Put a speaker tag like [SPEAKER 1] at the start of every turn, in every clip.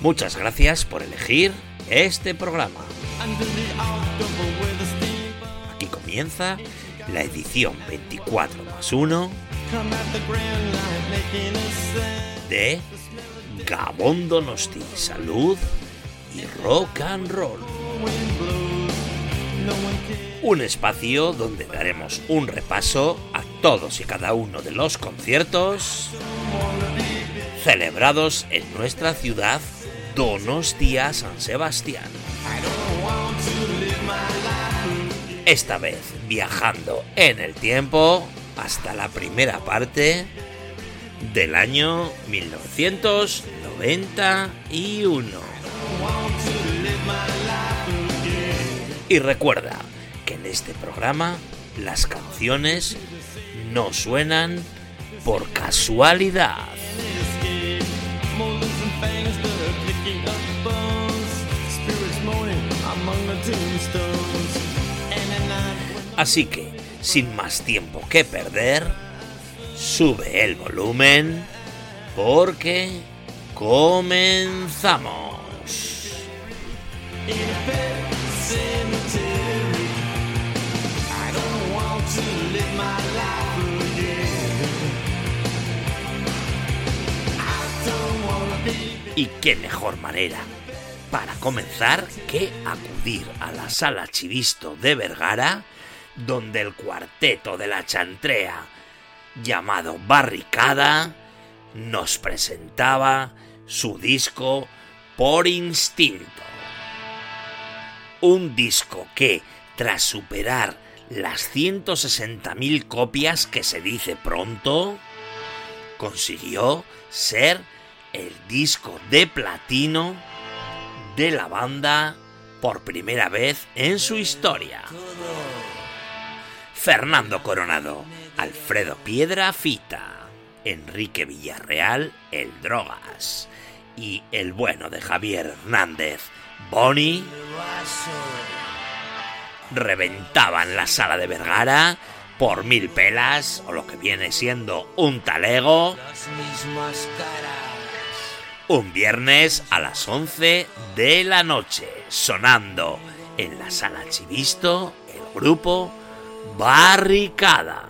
[SPEAKER 1] Muchas gracias por elegir este programa. Aquí comienza la edición 24 más 1 de Gabón Donosti, Salud y Rock and Roll. Un espacio donde daremos un repaso a todos y cada uno de los conciertos celebrados en nuestra ciudad Donostia San Sebastián. Esta vez viajando en el tiempo hasta la primera parte del año 1991. Y recuerda que en este programa las canciones no suenan por casualidad. Así que, sin más tiempo que perder, sube el volumen porque comenzamos. Y qué mejor manera para comenzar que acudir a la sala Chivisto de Vergara, donde el cuarteto de la chantrea, llamado Barricada, nos presentaba su disco Por Instinto. Un disco que, tras superar las 160.000 copias que se dice pronto, consiguió ser el disco de platino de la banda por primera vez en su historia. Fernando Coronado, Alfredo Piedra Fita, Enrique Villarreal, El Drogas y el bueno de Javier Hernández, Bonnie, reventaban la sala de Vergara por mil pelas o lo que viene siendo un talego. Un viernes a las 11 de la noche, sonando en la sala Chivisto el grupo Barricada.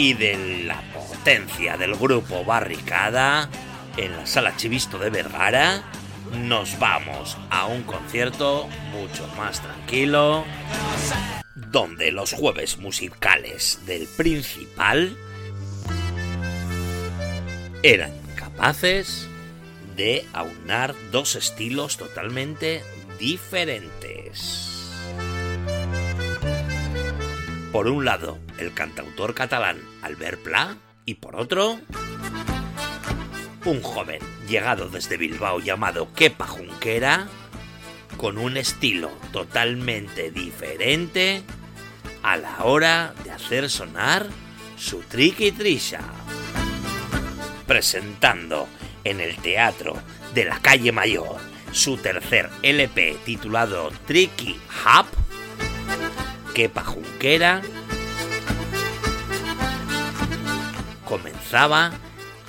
[SPEAKER 1] Y de la potencia del grupo Barricada en la sala Chivisto de Vergara, nos vamos a un concierto mucho más tranquilo, donde los jueves musicales del principal eran capaces de aunar dos estilos totalmente diferentes. Por un lado, el cantautor catalán Albert Pla Y por otro, un joven llegado desde Bilbao llamado Kepa Junquera, con un estilo totalmente diferente a la hora de hacer sonar su triqui trisha. Presentando en el Teatro de la Calle Mayor su tercer LP titulado Tricky Hub, Kepa Junquera comenzaba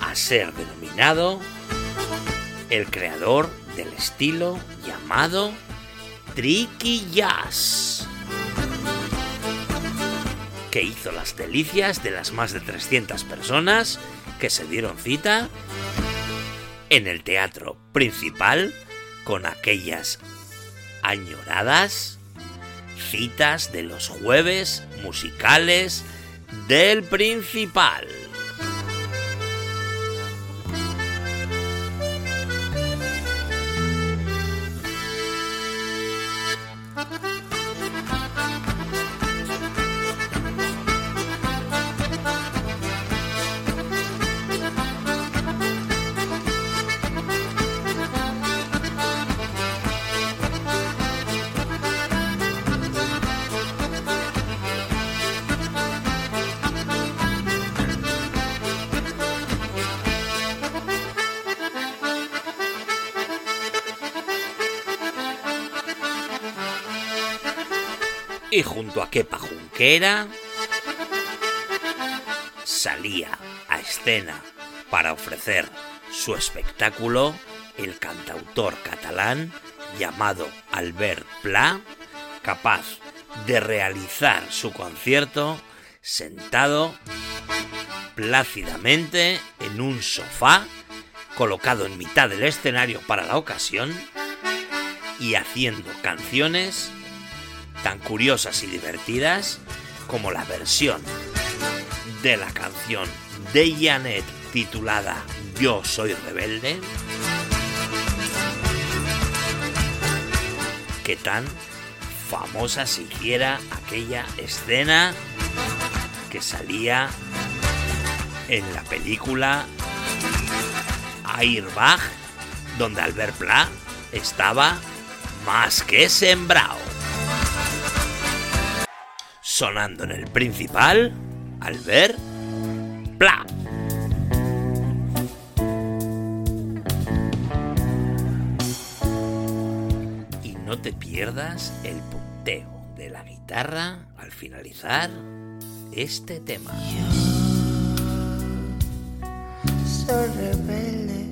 [SPEAKER 1] a ser denominado el creador del estilo llamado Tricky Jazz, que hizo las delicias de las más de 300 personas que se dieron cita en el teatro principal con aquellas añoradas citas de los jueves musicales del principal. Junquera salía a escena para ofrecer su espectáculo el cantautor catalán llamado Albert Pla, capaz de realizar su concierto sentado plácidamente en un sofá colocado en mitad del escenario para la ocasión y haciendo canciones tan curiosas y divertidas como la versión de la canción de Janet titulada Yo soy rebelde, que tan famosa se hiciera aquella escena que salía en la película Airbag, donde Albert Pla estaba más que sembrado sonando en el principal al ver Pla. Y no te pierdas el punteo de la guitarra al finalizar este tema.
[SPEAKER 2] rebelde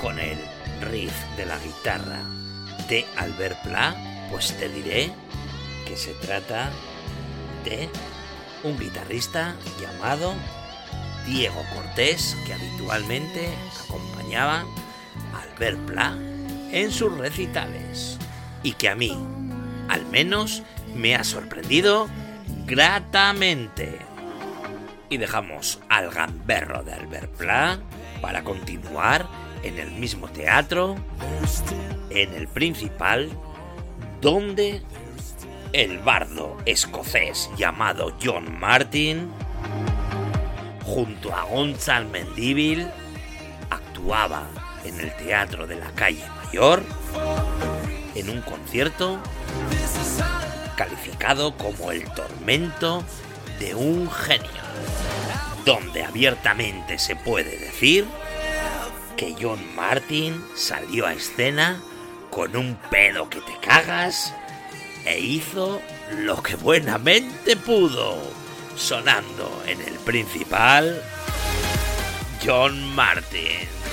[SPEAKER 1] con el riff de la guitarra de Albert Pla, pues te diré que se trata de un guitarrista llamado Diego Cortés, que habitualmente acompañaba a Albert Pla en sus recitales y que a mí, al menos, me ha sorprendido gratamente. Y dejamos al gamberro de Albert Pla para continuar en el mismo teatro, en el principal, donde el bardo escocés llamado John Martin, junto a Gonzalo Mendívil, actuaba en el teatro de la calle Mayor en un concierto calificado como el tormento de un genio, donde abiertamente se puede decir que John Martin salió a escena con un pedo que te cagas e hizo lo que buenamente pudo, sonando en el principal John Martin.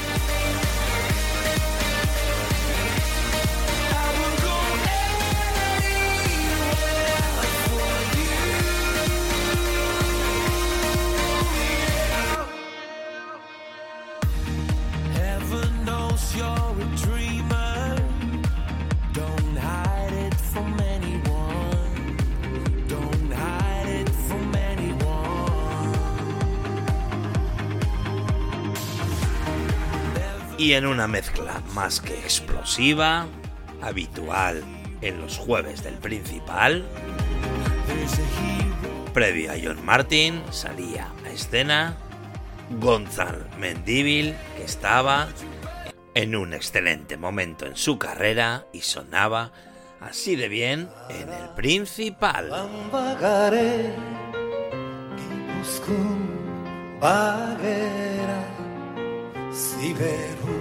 [SPEAKER 1] Y en una mezcla más que explosiva, habitual en los jueves del principal, previo a John Martin salía a escena Gonzalo Mendívil, que estaba en un excelente momento en su carrera y sonaba así de bien en el principal.
[SPEAKER 3] Ziberu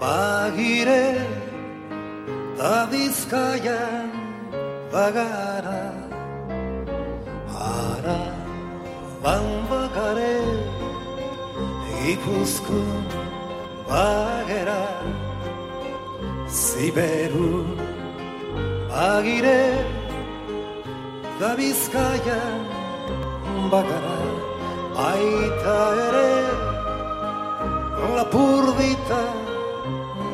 [SPEAKER 3] bagire Ta Bizkaian bagara Ara ban bagare Gipuzkoan bagera Ziberu bagire da Bizkaia bakara baita ere lapurdita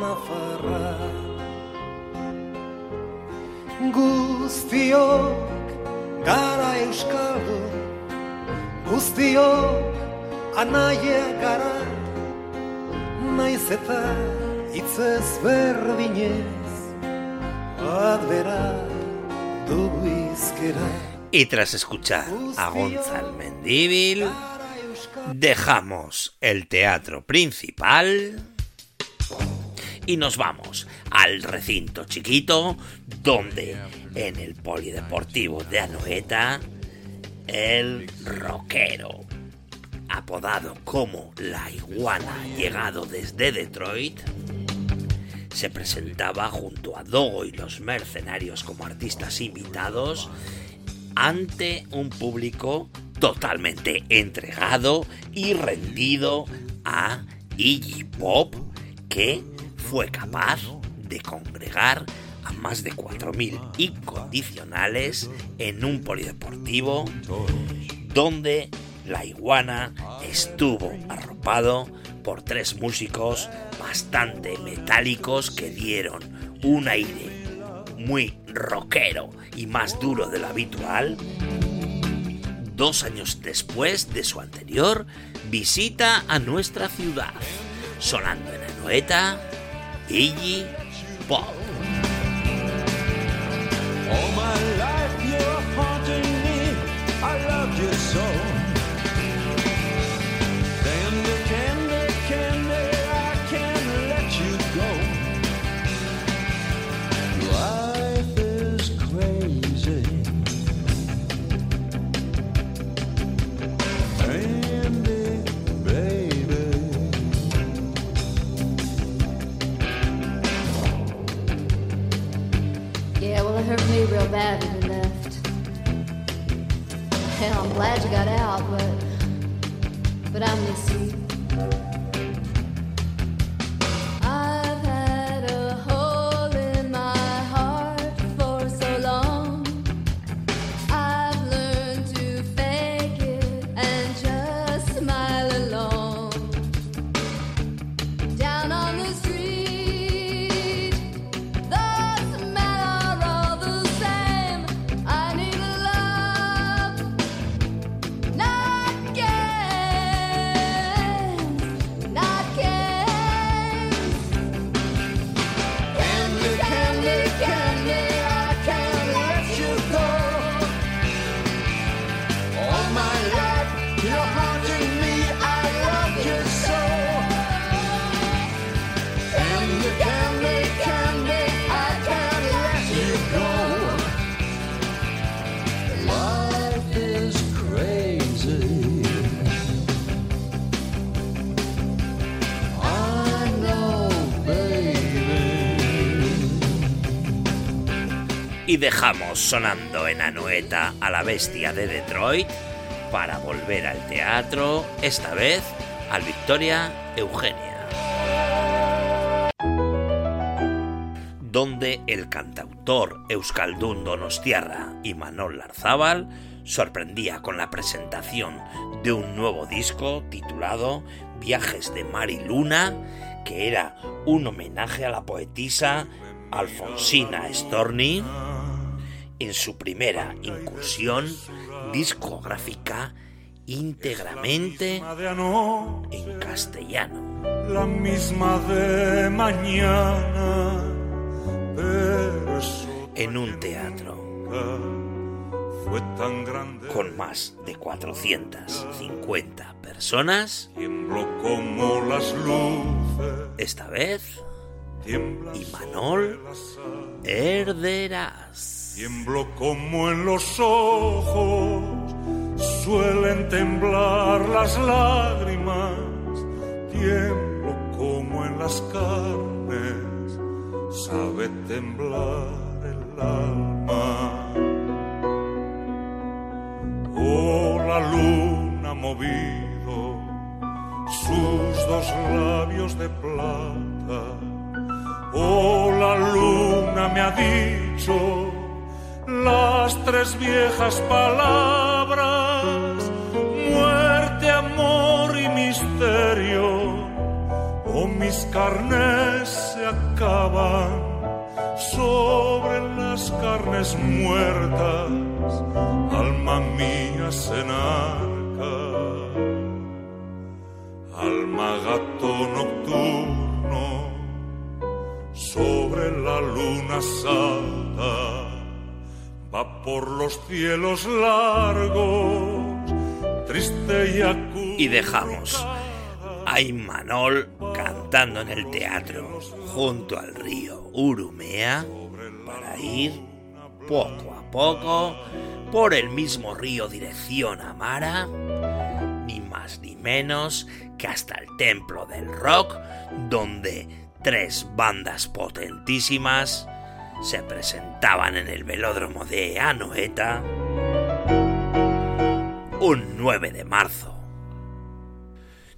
[SPEAKER 3] nafarra guztiok gara euskaldu guztiok anaia gara. Naiz eta hitzez berdinez adbera dugu izkera.
[SPEAKER 1] Y tras escuchar a Gonzalo Mendívil, dejamos el teatro principal y nos vamos al recinto chiquito donde en el polideportivo de Anoeta el rockero apodado como la iguana llegado desde Detroit se presentaba junto a Dogo y los mercenarios como artistas invitados ante un público totalmente entregado y rendido a Iggy Pop, que fue capaz de congregar a más de 4.000 incondicionales en un polideportivo donde la iguana estuvo arropado por tres músicos bastante metálicos que dieron un aire muy rockero y más duro de lo habitual, dos años después de su anterior visita a nuestra ciudad, sonando en Anoeta, Iggy Pop.
[SPEAKER 4] So.
[SPEAKER 5] Glad you got out, but but I miss you.
[SPEAKER 1] Dejamos sonando en Anueta a la bestia de Detroit para volver al teatro, esta vez al Victoria Eugenia. donde el cantautor Euskaldun Donostiarra y Manol Larzábal sorprendía con la presentación de un nuevo disco titulado Viajes de Mar y Luna, que era un homenaje a la poetisa Alfonsina Storni en su primera incursión discográfica íntegramente en castellano.
[SPEAKER 6] La misma de mañana,
[SPEAKER 1] En un teatro con más de 450 personas,
[SPEAKER 6] Tiemblo como las luces.
[SPEAKER 1] esta vez
[SPEAKER 6] Tiembla
[SPEAKER 1] y Manol
[SPEAKER 6] sobre la sal.
[SPEAKER 1] Herderas.
[SPEAKER 6] Tiemblo como en los ojos suelen temblar las lágrimas. Tiemblo como en las carnes sabe temblar el alma. Oh, la luna ha movido sus dos labios de plata. Oh, la luna me ha dicho las tres viejas palabras, muerte, amor y misterio. Oh, mis carnes se acaban sobre las carnes muertas, alma mía se enarca, alma gato nocturno sobre la luna salta, va por los cielos largos, triste y acudo.
[SPEAKER 1] Y dejamos a Imanol cantando en el teatro junto al río Urumea para ir poco a poco por el mismo río dirección a Mara, ni más ni menos que hasta el templo del rock, donde tres bandas potentísimas se presentaban en el velódromo de Anoeta un 9 de marzo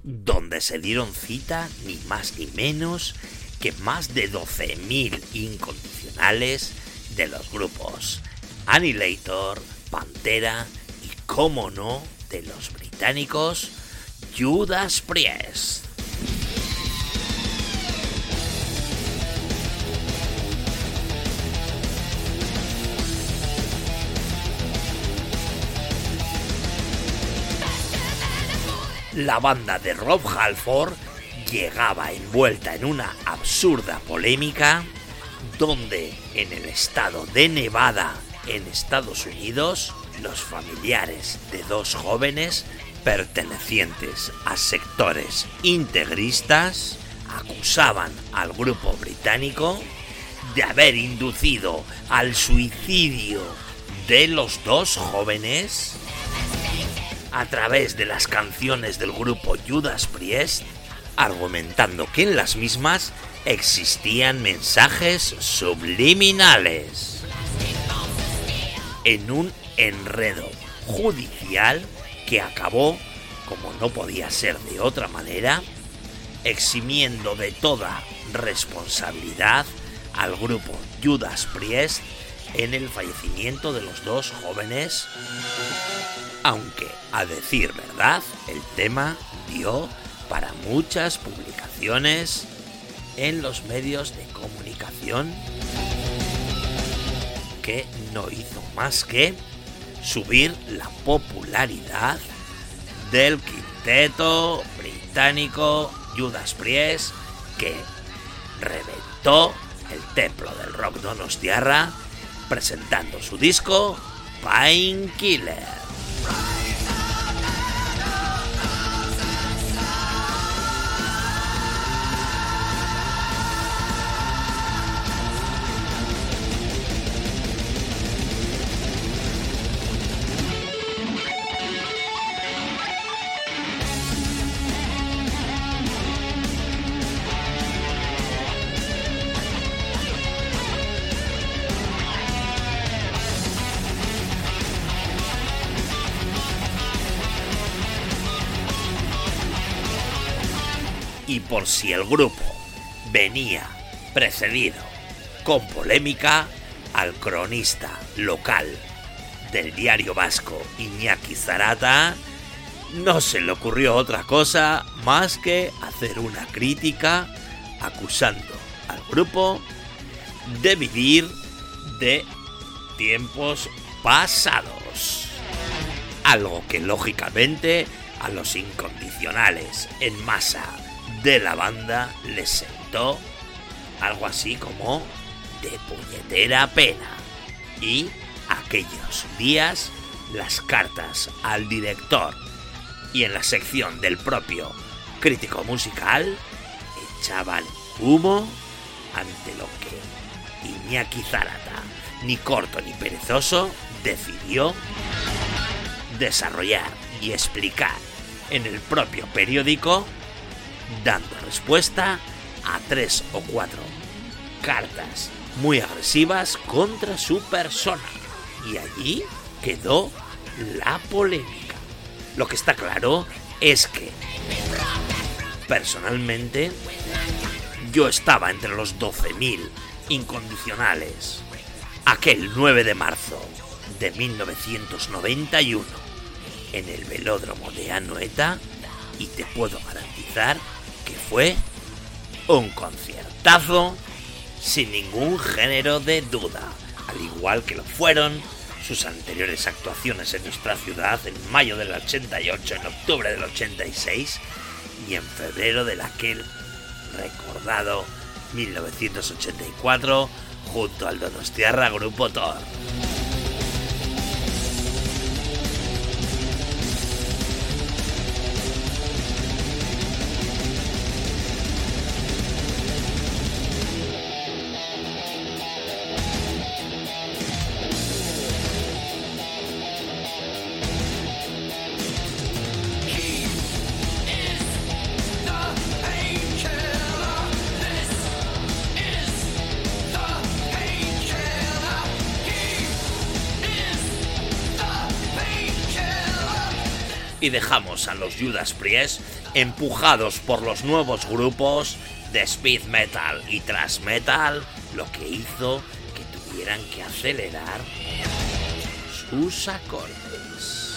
[SPEAKER 1] donde se dieron cita ni más ni menos que más de 12.000 incondicionales de los grupos Annihilator, Pantera y, como no, de los británicos Judas Priest. La banda de Rob Halford llegaba envuelta en una absurda polémica donde en el estado de Nevada, en Estados Unidos, los familiares de dos jóvenes pertenecientes a sectores integristas acusaban al grupo británico de haber inducido al suicidio de los dos jóvenes a través de las canciones del grupo Judas Priest, argumentando que en las mismas existían mensajes subliminales. En un enredo judicial que acabó, como no podía ser de otra manera, eximiendo de toda responsabilidad al grupo Judas Priest en el fallecimiento de los dos jóvenes aunque, a decir verdad, el tema dio para muchas publicaciones en los medios de comunicación que no hizo más que subir la popularidad del quinteto británico Judas Priest que reventó el templo del rock Donostiarra presentando su disco Painkiller. Si el grupo venía precedido con polémica, al cronista local del diario vasco Iñaki Zarata no se le ocurrió otra cosa más que hacer una crítica acusando al grupo de vivir de tiempos pasados. Algo que lógicamente a los incondicionales en masa de la banda les sentó algo así como de puñetera pena. Y aquellos días las cartas al director y en la sección del propio crítico musical echaban humo ante lo que Iñaki Zarata, ni corto ni perezoso, decidió desarrollar y explicar en el propio periódico, dando respuesta a tres o cuatro cartas muy agresivas contra su persona. Y allí quedó la polémica. Lo que está claro es que, personalmente, yo estaba entre los 12.000 incondicionales aquel 9 de marzo de 1991 en el velódromo de Anoeta y te puedo garantizar que fue un conciertazo sin ningún género de duda, al igual que lo fueron sus anteriores actuaciones en nuestra ciudad en mayo del 88, en octubre del 86 y en febrero del aquel recordado 1984 junto al Donostiarra Grupo Thor. Judas Priest empujados por los nuevos grupos de speed metal y thrash metal, lo que hizo que tuvieran que acelerar sus acordes,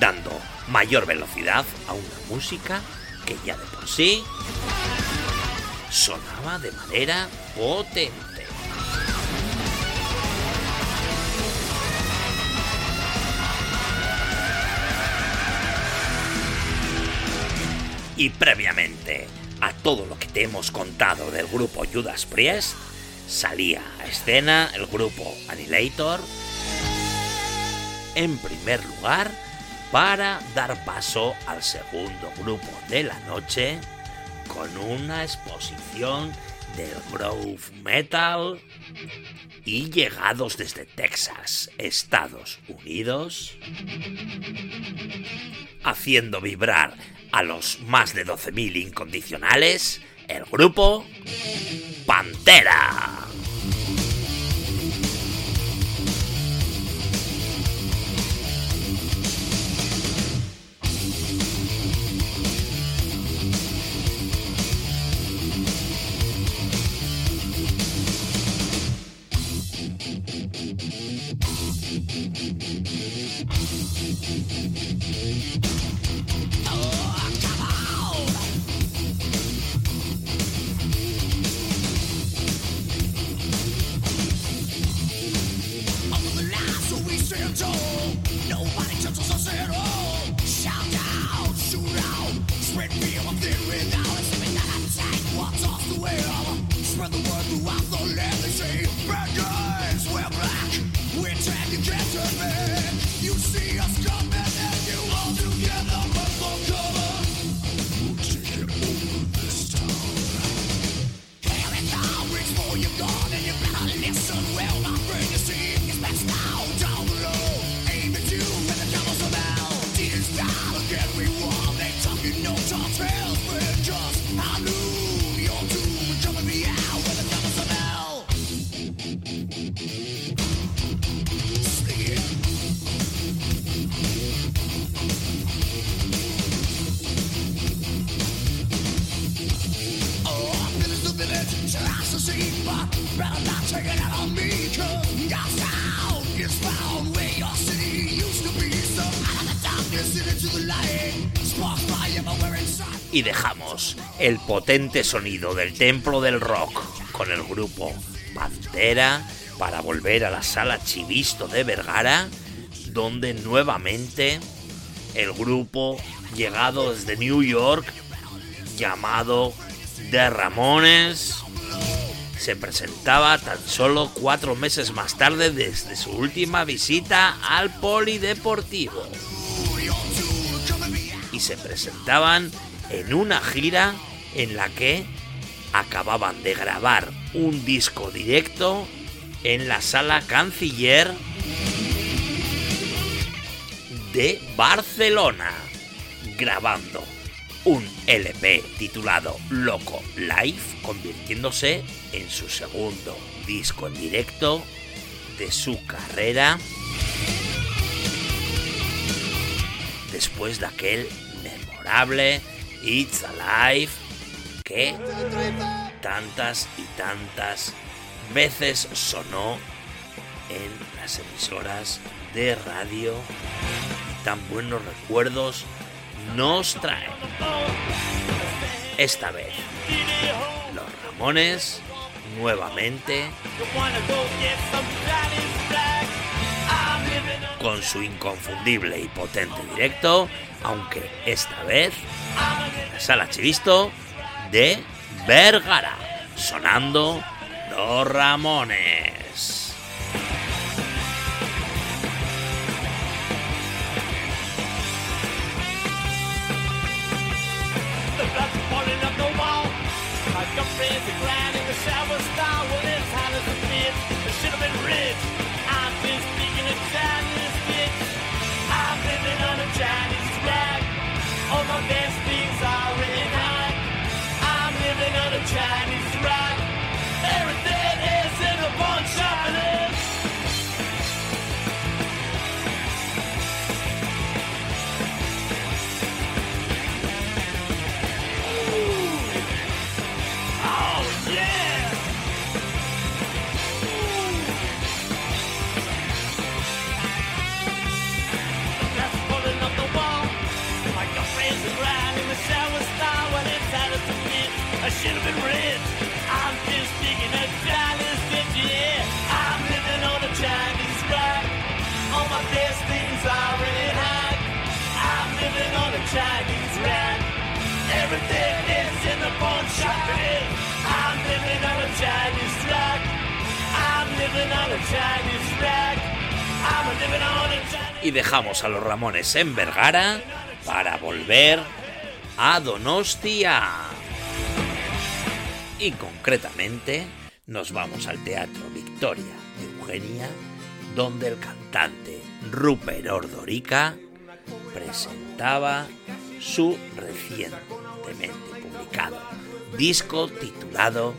[SPEAKER 1] dando mayor velocidad a una música que ya de por sí sonaba de manera potente. Y previamente a todo lo que te hemos contado del grupo Judas Priest, salía a escena el grupo Annihilator en primer lugar para dar paso al segundo grupo de la noche con una exposición del groove metal y llegados desde Texas, Estados Unidos, haciendo vibrar a los más de 12.000 incondicionales, el grupo Pantera. El potente sonido del templo del rock con el grupo Pantera para volver a la sala Chivisto de Vergara, donde nuevamente el grupo llegado desde New York, llamado The Ramones, se presentaba tan solo cuatro meses más tarde desde su última visita al Polideportivo. Y se presentaban en una gira en la que acababan de grabar un disco directo en la sala canciller de Barcelona, grabando un LP titulado Loco Live, convirtiéndose en su segundo disco en directo de su carrera después de aquel memorable It's Alive que tantas y tantas veces sonó en las emisoras de radio. Tan buenos recuerdos nos trae. Esta vez, los Ramones nuevamente con su inconfundible y potente directo, aunque esta vez en la sala Chivisto de Vergara, sonando los Ramones. Y dejamos a los Ramones en Vergara para volver a Donostia. Y concretamente nos vamos al Teatro Victoria de Eugenia, donde el cantante Rupert Ordorica presentaba su recientemente disco titulado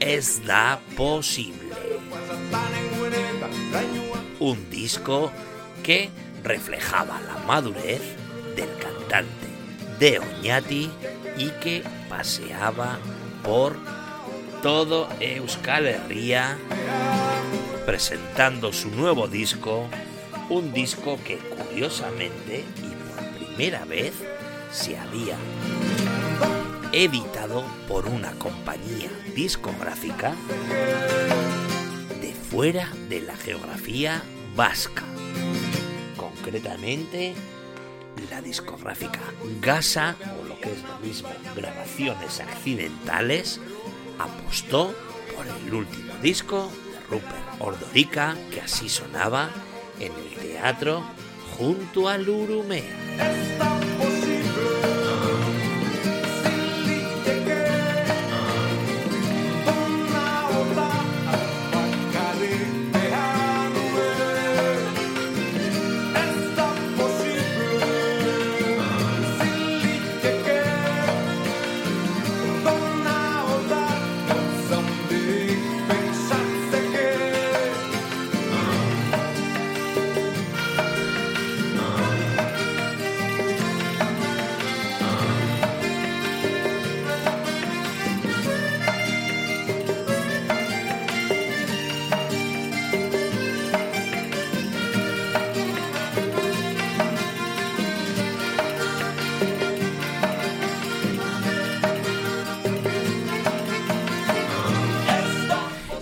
[SPEAKER 1] Es da posible. Un disco que reflejaba la madurez del cantante de Oñati y que paseaba por todo Euskal Herria presentando su nuevo disco, un disco que curiosamente y por primera vez se había editado por una compañía discográfica de fuera de la geografía vasca, concretamente la discográfica Gasa, o lo que es lo mismo, Grabaciones Accidentales, apostó por el último disco de Rupert Ordorica, que así sonaba en el teatro junto al Urumea.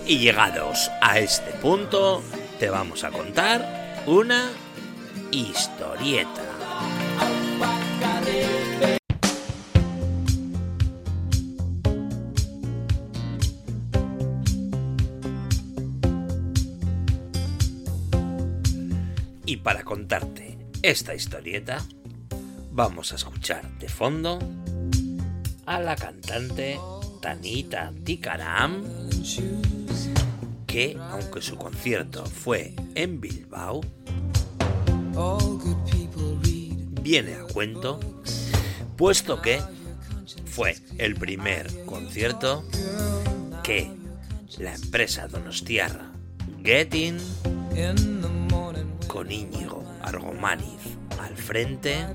[SPEAKER 1] Y llegados a este punto, te vamos a contar una historieta. Y para contarte esta historieta, vamos a escuchar de fondo a la cantante Tanita Tikaram, que aunque su concierto fue en Bilbao, viene a cuento, puesto que fue el primer concierto que la empresa donostiarra Getting con Íñigo Argomaniz al frente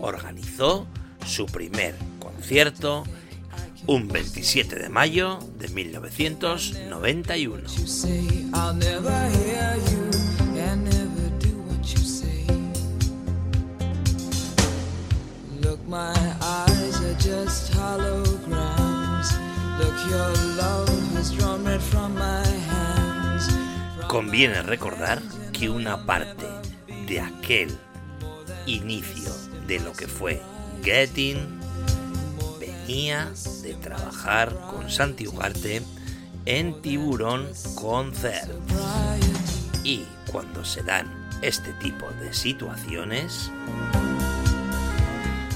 [SPEAKER 1] organizó su primer concierto un 27 de mayo de 1991.
[SPEAKER 7] Look, my eyes are just holograms. Look, your love has drawn red from my hands.
[SPEAKER 1] Conviene recordar que una parte de aquel inicio de lo que fue Getting de trabajar con Santi Ugarte en Tiburón Concert. Y cuando se dan este tipo de situaciones,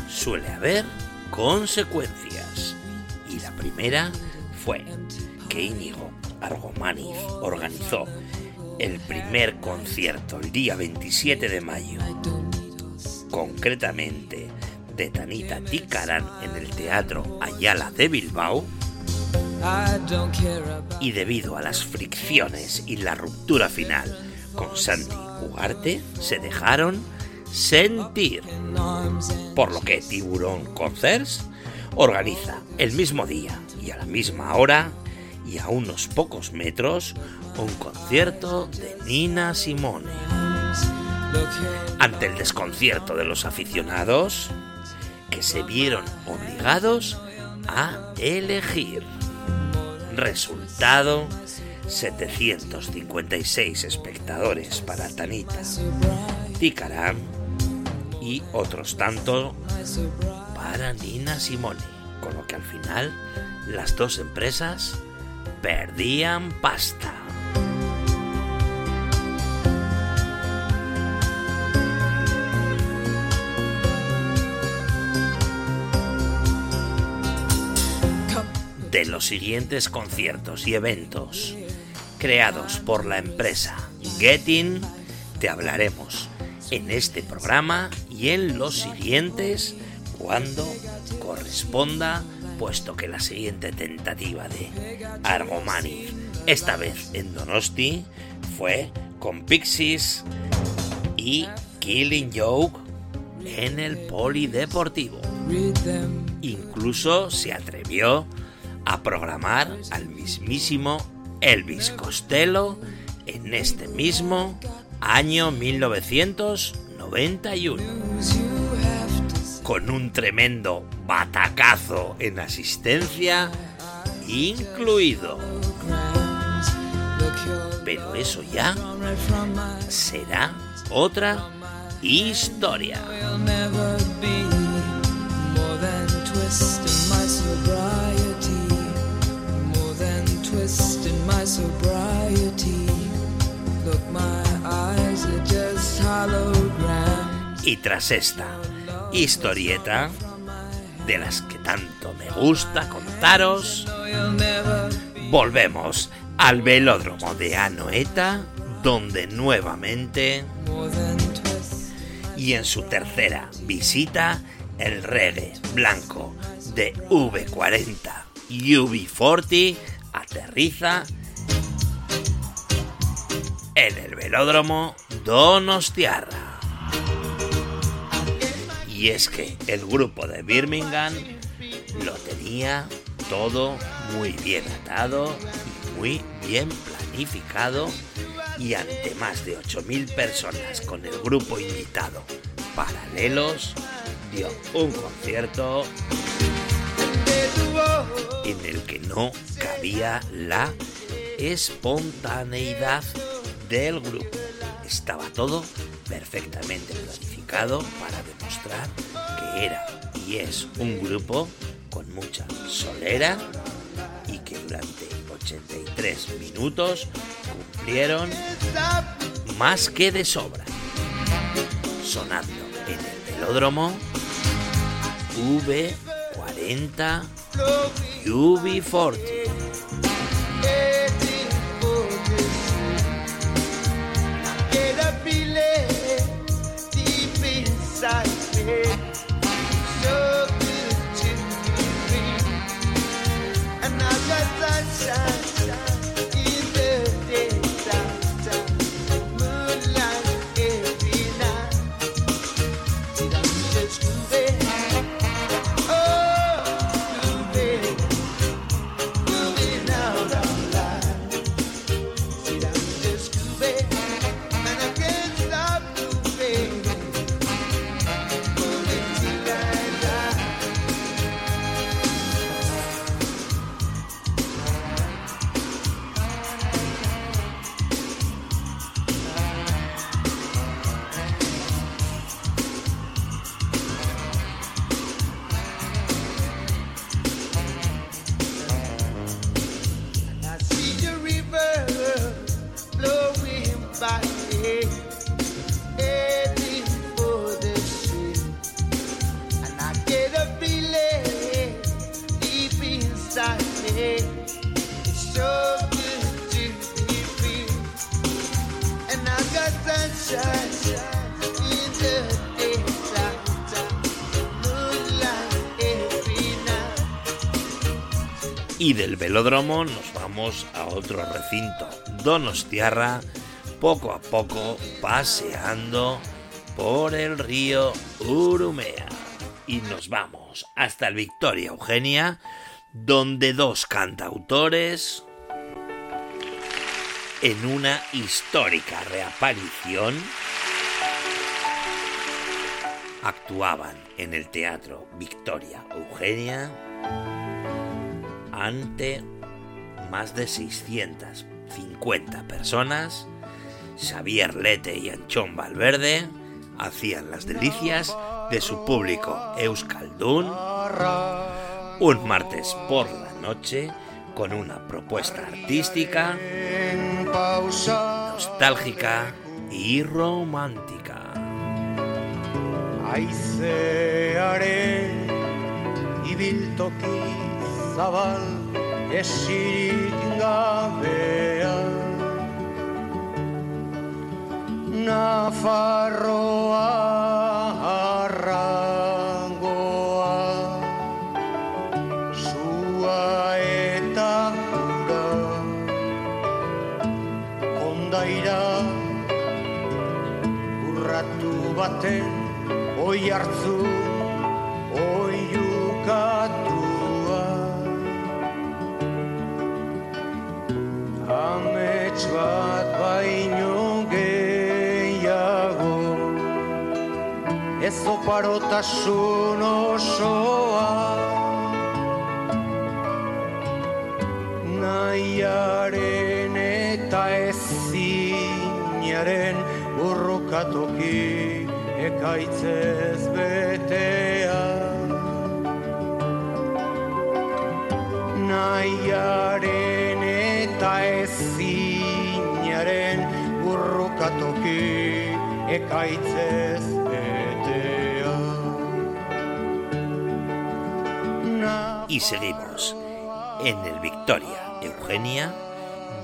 [SPEAKER 1] suele haber consecuencias. Y la primera fue que Íñigo Argomaniz organizó el primer concierto el día 27 de mayo, concretamente de Tanita Ticarán en el Teatro Ayala de Bilbao, y debido a las fricciones y la ruptura final con Santi Ugarte, se dejaron sentir. Por lo que Tiburón Concerts organiza el mismo día y a la misma hora y a unos pocos metros un concierto de Nina Simone. Ante el desconcierto de los aficionados que se vieron obligados a elegir. Resultado 756 espectadores para Tanita Ticaram y otros tanto para Nina Simone, con lo que al final las dos empresas perdían pasta. De los siguientes conciertos y eventos creados por la empresa Getting, te hablaremos en este programa y en los siguientes cuando corresponda, puesto que la siguiente tentativa de Argomani, esta vez en Donosti, fue con Pixies y Killing Joke en el Polideportivo. Incluso se atrevió a programar al mismísimo Elvis Costello en este mismo año 1991,
[SPEAKER 7] You have to
[SPEAKER 1] con un tremendo batacazo en asistencia incluido. Pero eso ya será otra historia. Y tras esta historieta, de las que tanto me gusta contaros, volvemos al velódromo de Anoeta, donde nuevamente y en su tercera visita, el reggae blanco de V40 y UB40 aterriza en el velódromo Donostiarra. Y es que el grupo de Birmingham lo tenía todo muy bien atado y muy bien planificado y ante más de 8.000 personas con el grupo invitado Paralelos dio un concierto en el que no cabía la espontaneidad del grupo. Estaba todo perfectamente planificado para demostrar que era y es un grupo con mucha solera y que durante 83 minutos cumplieron más que de sobra. Sonando en el velódromo V40 UB40. Del velódromo nos vamos a otro recinto, Donostiarra, poco a poco paseando por el río Urumea. Y nos vamos hasta el Victoria Eugenia, donde dos cantautores, en una histórica reaparición, actuaban en el Teatro Victoria Eugenia ante más de 650 personas, Xavier Lete y Anchón Valverde hacían las delicias de su público Euskaldun un martes por la noche con una propuesta artística nostálgica y romántica.
[SPEAKER 8] Zabal esirik gabean Nafarroa arrangoa Zua eta hura. Kondaira urratu baten Oi hartzu, Amets bat baino gehiago. Ez oparotasun osoa. Nahiaren eta ezinaren burrukatoki ekaitzez betea. Nahiaren
[SPEAKER 1] Y seguimos en el Victoria Eugenia,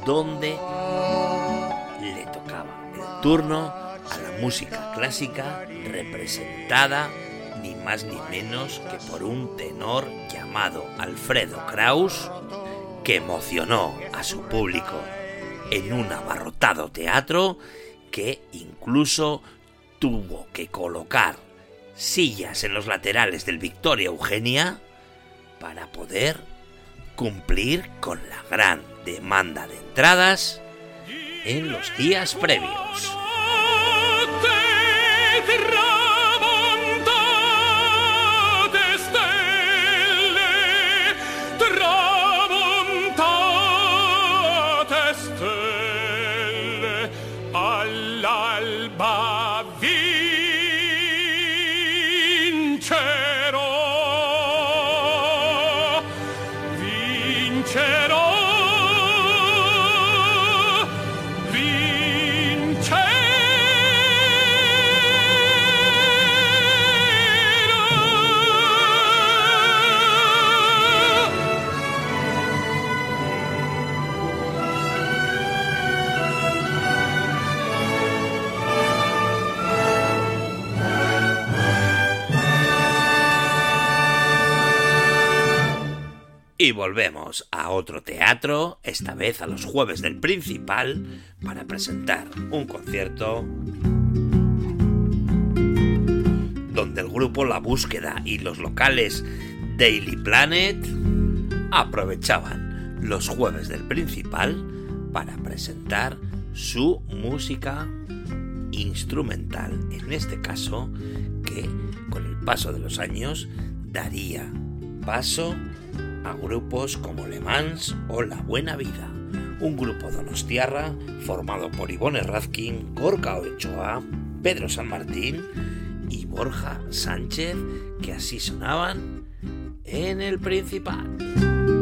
[SPEAKER 1] donde le tocaba el turno a la música clásica representada ni más ni menos que por un tenor llamado Alfredo Kraus, que emocionó a su público en un abarrotado teatro que incluso tuvo que colocar sillas en los laterales del Victoria Eugenia para poder cumplir con la gran demanda de entradas en los días previos. Y volvemos a otro teatro, esta vez a los jueves del Principal, para presentar un concierto donde el grupo La Búsqueda y los locales Daily Planet aprovechaban los jueves del Principal para presentar su música instrumental, en este caso, que con el paso de los años daría paso a grupos como Le Mans o La Buena Vida, un grupo donostiarra formado por Ivone Razkin, Gorka Ochoa, Pedro San Martín y Borja Sánchez, que así sonaban en el principal.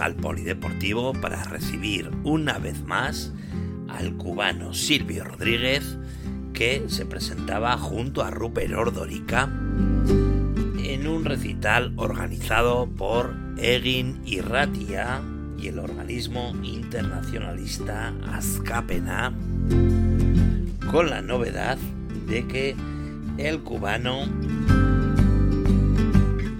[SPEAKER 1] Al polideportivo para recibir una vez más al cubano Silvio Rodríguez que se presentaba junto a Rupert Ordorica en un recital organizado por Egin Irratia y el organismo internacionalista Azcapena con la novedad de que el cubano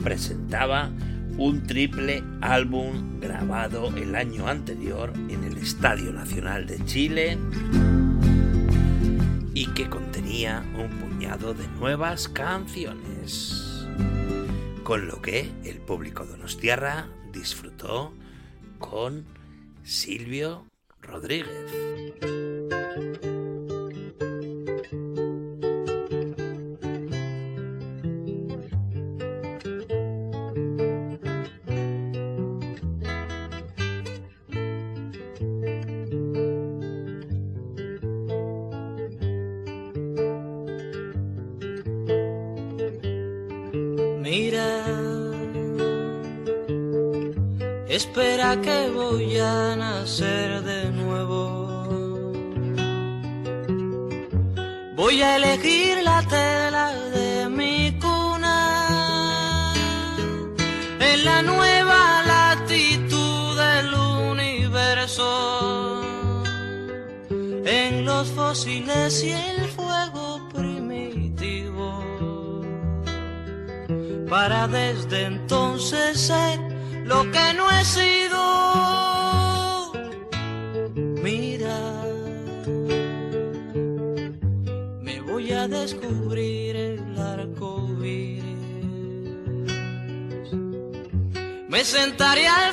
[SPEAKER 1] presentaba un triple álbum grabado el año anterior en el Estadio Nacional de Chile y que contenía un puñado de nuevas canciones. Con lo que el público donostiarra disfrutó con Silvio Rodríguez.
[SPEAKER 7] Y el fuego primitivo para desde entonces ser lo que no he sido. Mira, me voy a descubrir el arco iris. Me sentaré al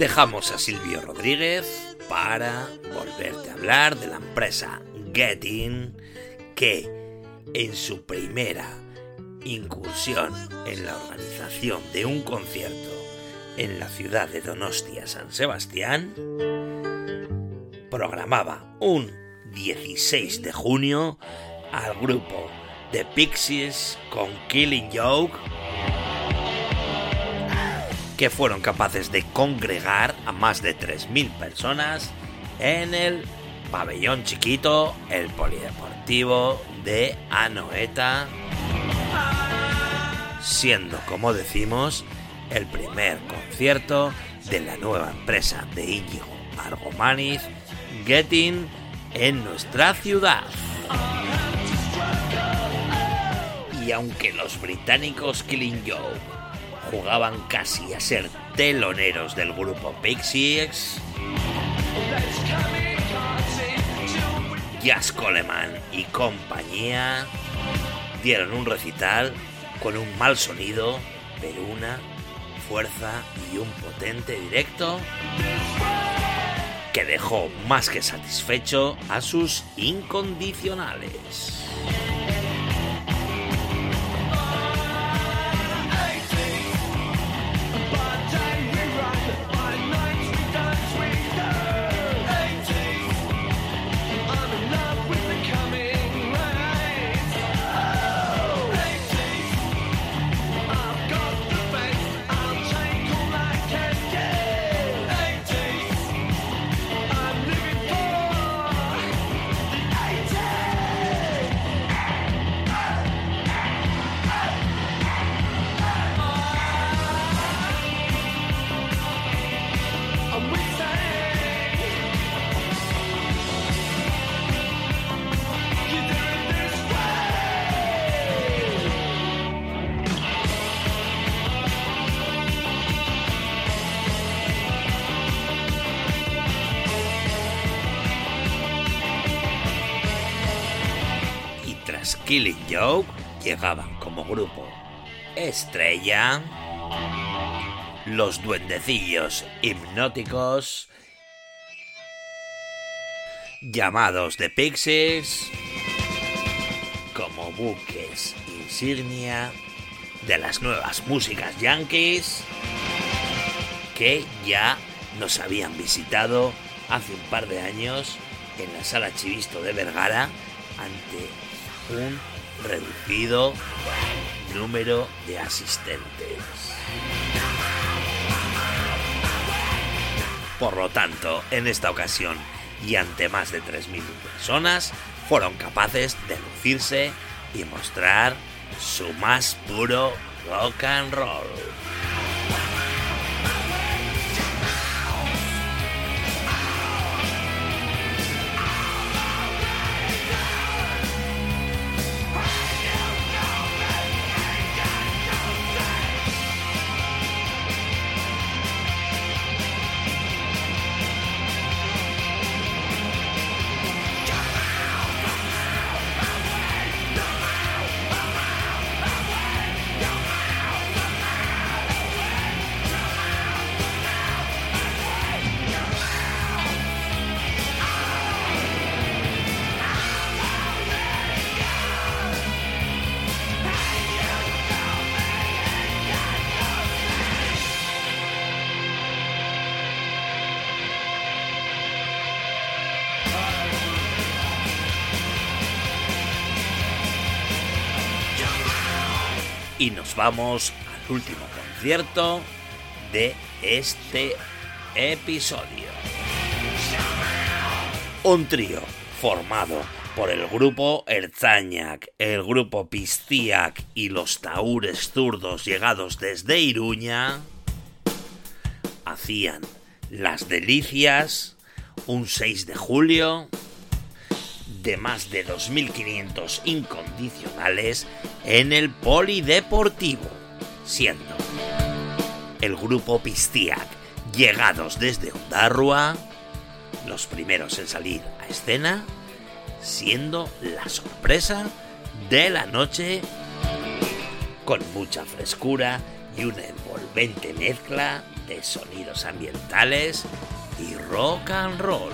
[SPEAKER 1] Dejamos a Silvio Rodríguez para volverte a hablar de la empresa Getting que en su primera incursión en la organización de un concierto en la ciudad de Donostia San Sebastián programaba un 16 de junio al grupo The Pixies con Killing Joke que fueron capaces de congregar a más de 3.000 personas en el pabellón chiquito, el polideportivo de Anoeta, siendo, como decimos, el primer concierto de la nueva empresa de Íñigo Argomaniz, Getting, en nuestra ciudad. Y aunque los británicos Killing Joke jugaban casi a ser teloneros del grupo Pixies, Jazz Coleman y compañía dieron un recital con un mal sonido, pero una fuerza y un potente directo que dejó más que satisfecho a sus incondicionales. Killing Joke llegaban como grupo. Estrella. Los duendecillos hipnóticos. Llamados de Pixies. Como buques insignia de las nuevas músicas yankees que ya nos habían visitado hace un par de años en la sala Chivisto de Vergara ante un reducido número de asistentes. Por lo tanto, en esta ocasión y ante más de 3.000 personas, fueron capaces de lucirse y mostrar su más puro rock and roll. Vamos al último concierto de este episodio. Un trío formado por el grupo Erzañac, el grupo Pistiac y los taúres zurdos llegados desde Iruña hacían las delicias un 6 de julio de más de 2.500 incondicionales en el Polideportivo, siendo el grupo Pistiac, llegados desde Ondarrua, los primeros en salir a escena, siendo la sorpresa de la noche con mucha frescura y una envolvente mezcla de sonidos ambientales y rock and roll.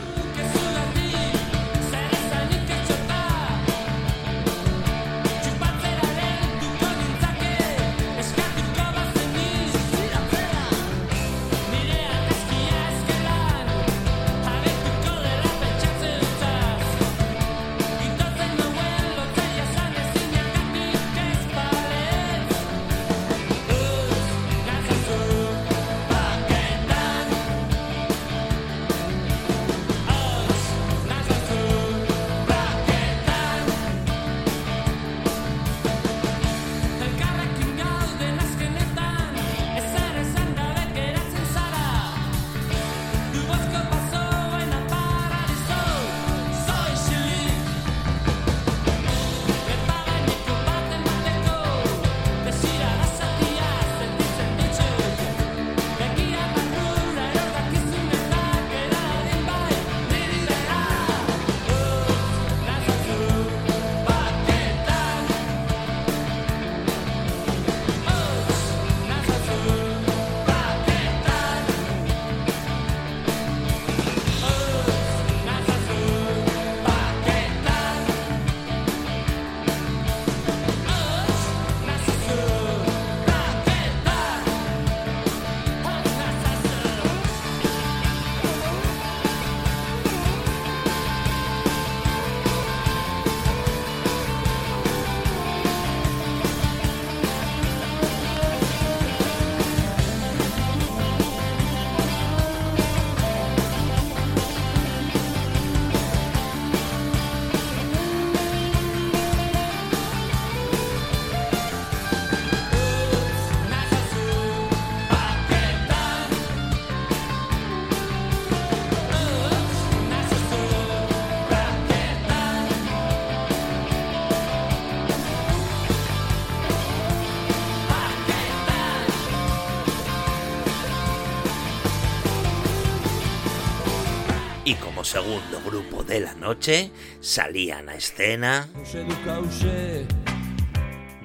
[SPEAKER 1] Segundo grupo de la noche salían a escena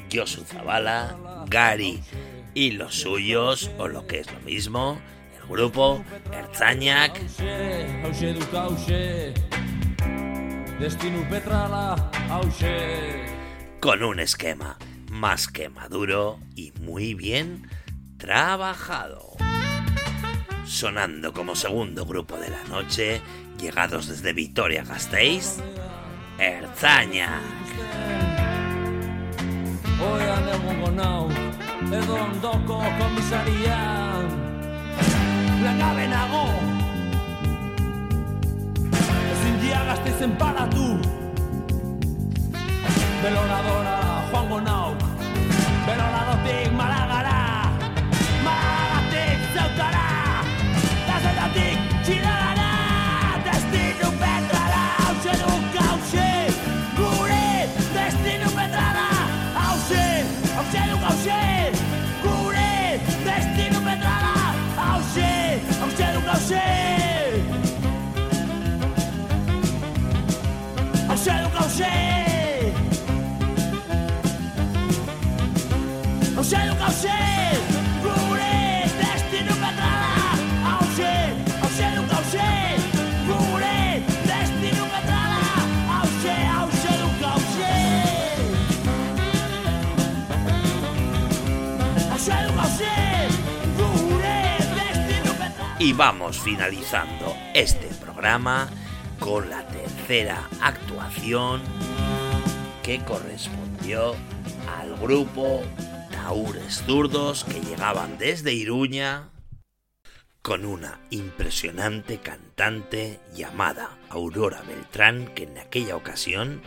[SPEAKER 1] Josu Zavala, Gary y los suyos, o lo que es lo mismo, el grupo
[SPEAKER 9] hause
[SPEAKER 1] con un esquema más que maduro y muy bien trabajado. Sonando como segundo grupo de la noche, llegados desde Vitoria Gasteiz, Ertzainak.
[SPEAKER 9] Oean egongo nau Edo ondoko komisarian Langabe nago Ezin dia gazteizen paratu. Beloradora joango nau Beloradotik malagara Petrala
[SPEAKER 1] Y vamos finalizando este programa con la actuación que correspondió al grupo Taúres Zurdos que llegaban desde Iruña con una impresionante cantante llamada Aurora Beltrán que en aquella ocasión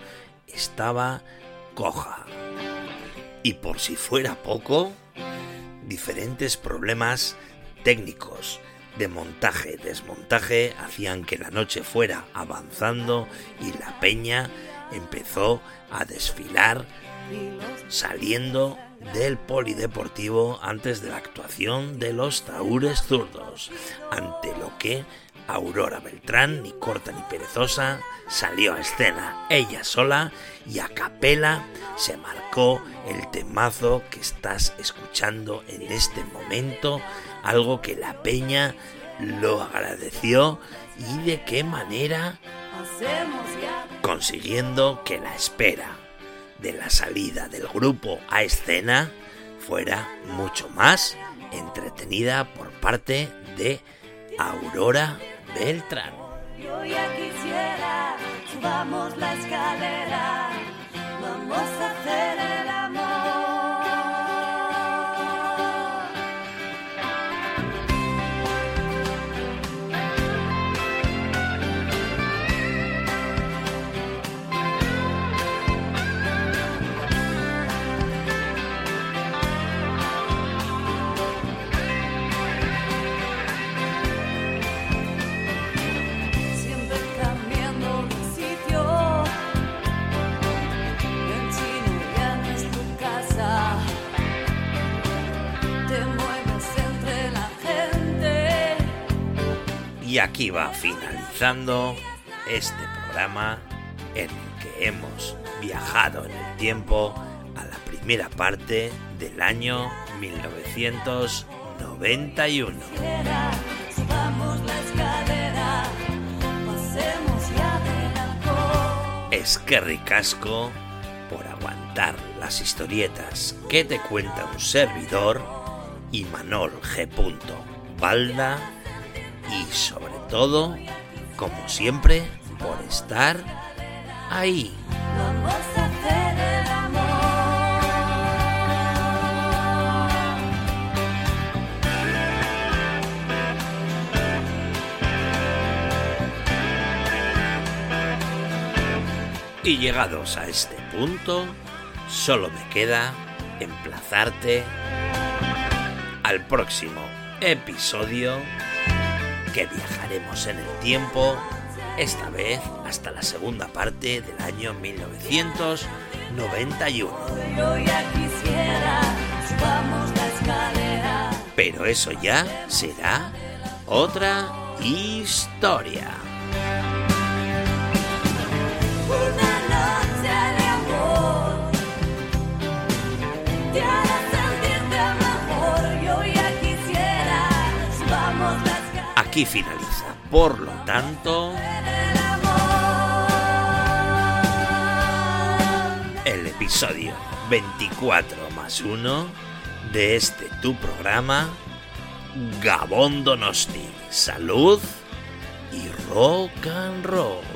[SPEAKER 1] estaba coja. Y por si fuera poco, diferentes problemas técnicos de montaje, desmontaje, hacían que la noche fuera avanzando y la peña empezó a desfilar saliendo del polideportivo antes de la actuación de los taúres zurdos, ante lo que Aurora Beltrán, ni corta ni perezosa, salió a escena ella sola y a capela se marcó el temazo que estás escuchando en este momento, algo que la peña lo agradeció y de qué manera consiguiendo que la espera de la salida del grupo a escena fuera mucho más entretenida por parte de Aurora Beltrán.
[SPEAKER 10] Yo ya quisiera, la escalera, vamos a
[SPEAKER 1] Y aquí va finalizando este programa en el que hemos viajado en el tiempo a la primera parte del año 1991.
[SPEAKER 10] Quiera, subamos la escalera. Pasemos ya del alcohol.
[SPEAKER 1] Es que ricasco por aguantar las historietas que te cuenta un servidor y Manol G. Balda y sobre todo, como siempre, por estar ahí. Y llegados a este punto, solo me queda emplazarte al próximo episodio que viajaremos en el tiempo, esta vez hasta la segunda parte del año 1991.
[SPEAKER 10] Yo ya quisiera, subamos la escalera.
[SPEAKER 1] Pero eso ya será otra historia. Aquí finaliza, por lo tanto, el episodio 24 más 1 de este tu programa, Gabón Donosti. Salud y rock and roll.